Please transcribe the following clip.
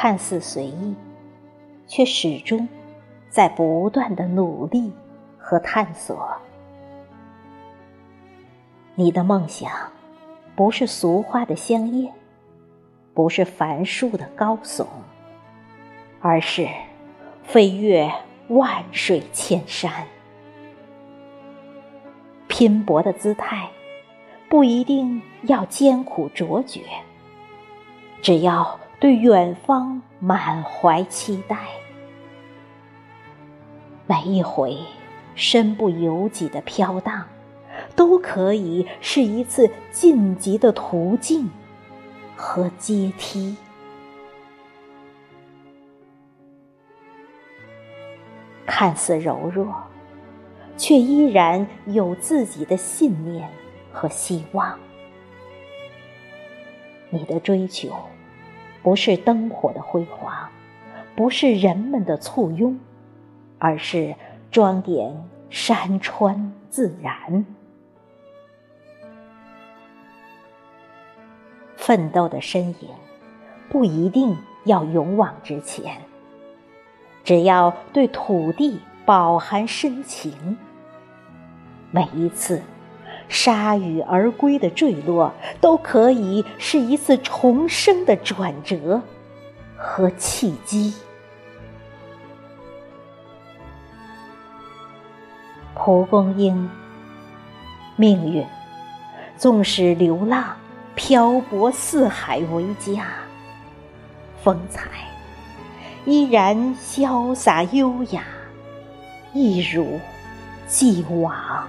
看似随意，却始终在不断的努力和探索。你的梦想，不是俗花的香艳，不是繁树的高耸，而是飞越万水千山。拼搏的姿态，不一定要艰苦卓绝，只要对远方满怀期待。每一回身不由己的飘荡，都可以是一次晋级的途径和阶梯。看似柔弱。却依然有自己的信念和希望。你的追求，不是灯火的辉煌，不是人们的簇拥，而是装点山川自然。奋斗的身影，不一定要勇往直前，只要对土地饱含深情。每一次铩羽而归的坠落，都可以是一次重生的转折和契机。蒲公英，命运纵使流浪、漂泊四海为家，风采依然潇洒优雅，一如既往。